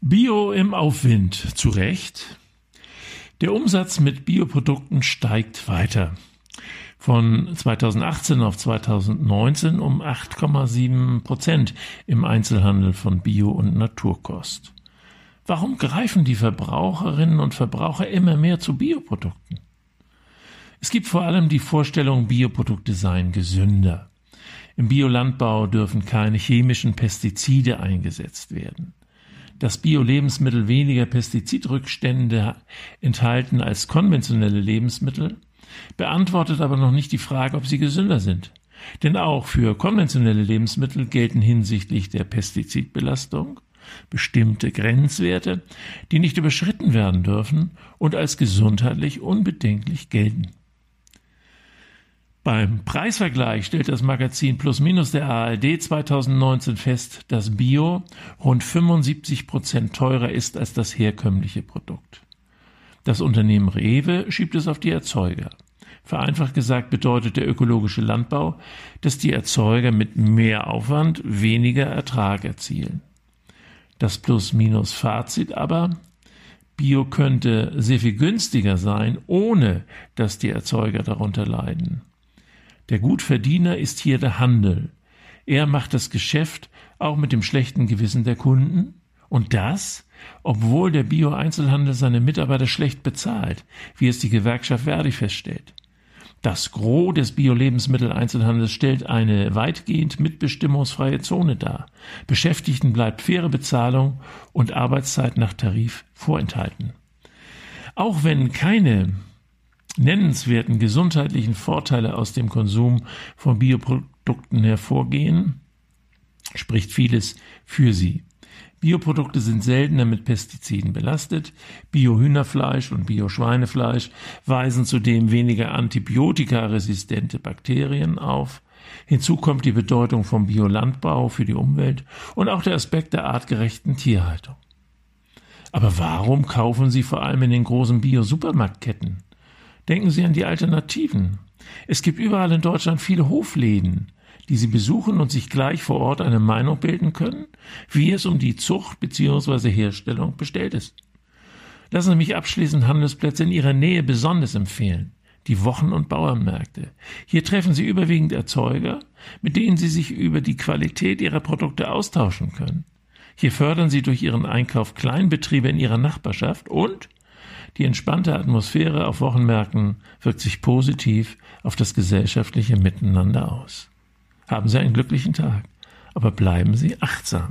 Bio im Aufwind, zu Recht. Der Umsatz mit Bioprodukten steigt weiter. Von 2018 auf 2019 um 8,7 Prozent im Einzelhandel von Bio- und Naturkost. Warum greifen die Verbraucherinnen und Verbraucher immer mehr zu Bioprodukten? Es gibt vor allem die Vorstellung, Bioprodukte seien gesünder. Im Biolandbau dürfen keine chemischen Pestizide eingesetzt werden dass Bio-Lebensmittel weniger Pestizidrückstände enthalten als konventionelle Lebensmittel, beantwortet aber noch nicht die Frage, ob sie gesünder sind. Denn auch für konventionelle Lebensmittel gelten hinsichtlich der Pestizidbelastung bestimmte Grenzwerte, die nicht überschritten werden dürfen und als gesundheitlich unbedenklich gelten. Beim Preisvergleich stellt das Magazin Plus Minus der ARD 2019 fest, dass Bio rund 75 Prozent teurer ist als das herkömmliche Produkt. Das Unternehmen Rewe schiebt es auf die Erzeuger. Vereinfacht gesagt bedeutet der ökologische Landbau, dass die Erzeuger mit mehr Aufwand weniger Ertrag erzielen. Das Plus-Minus-Fazit aber, Bio könnte sehr viel günstiger sein, ohne dass die Erzeuger darunter leiden. Der Gutverdiener ist hier der Handel. Er macht das Geschäft auch mit dem schlechten Gewissen der Kunden und das, obwohl der Bio-Einzelhandel seine Mitarbeiter schlecht bezahlt, wie es die Gewerkschaft Verdi feststellt. Das Gros des Bio-Lebensmittel-Einzelhandels stellt eine weitgehend mitbestimmungsfreie Zone dar. Beschäftigten bleibt faire Bezahlung und Arbeitszeit nach Tarif vorenthalten. Auch wenn keine nennenswerten gesundheitlichen Vorteile aus dem Konsum von Bioprodukten hervorgehen, spricht vieles für sie. Bioprodukte sind seltener mit Pestiziden belastet. Biohühnerfleisch und Bioschweinefleisch weisen zudem weniger antibiotikaresistente Bakterien auf. Hinzu kommt die Bedeutung vom Biolandbau für die Umwelt und auch der Aspekt der artgerechten Tierhaltung. Aber warum kaufen Sie vor allem in den großen Bio-Supermarktketten? Denken Sie an die Alternativen. Es gibt überall in Deutschland viele Hofläden, die Sie besuchen und sich gleich vor Ort eine Meinung bilden können, wie es um die Zucht bzw. Herstellung bestellt ist. Lassen Sie mich abschließend Handelsplätze in Ihrer Nähe besonders empfehlen. Die Wochen- und Bauernmärkte. Hier treffen Sie überwiegend Erzeuger, mit denen Sie sich über die Qualität ihrer Produkte austauschen können. Hier fördern Sie durch Ihren Einkauf Kleinbetriebe in Ihrer Nachbarschaft und die entspannte Atmosphäre auf Wochenmärkten wirkt sich positiv auf das gesellschaftliche Miteinander aus. Haben Sie einen glücklichen Tag, aber bleiben Sie achtsam.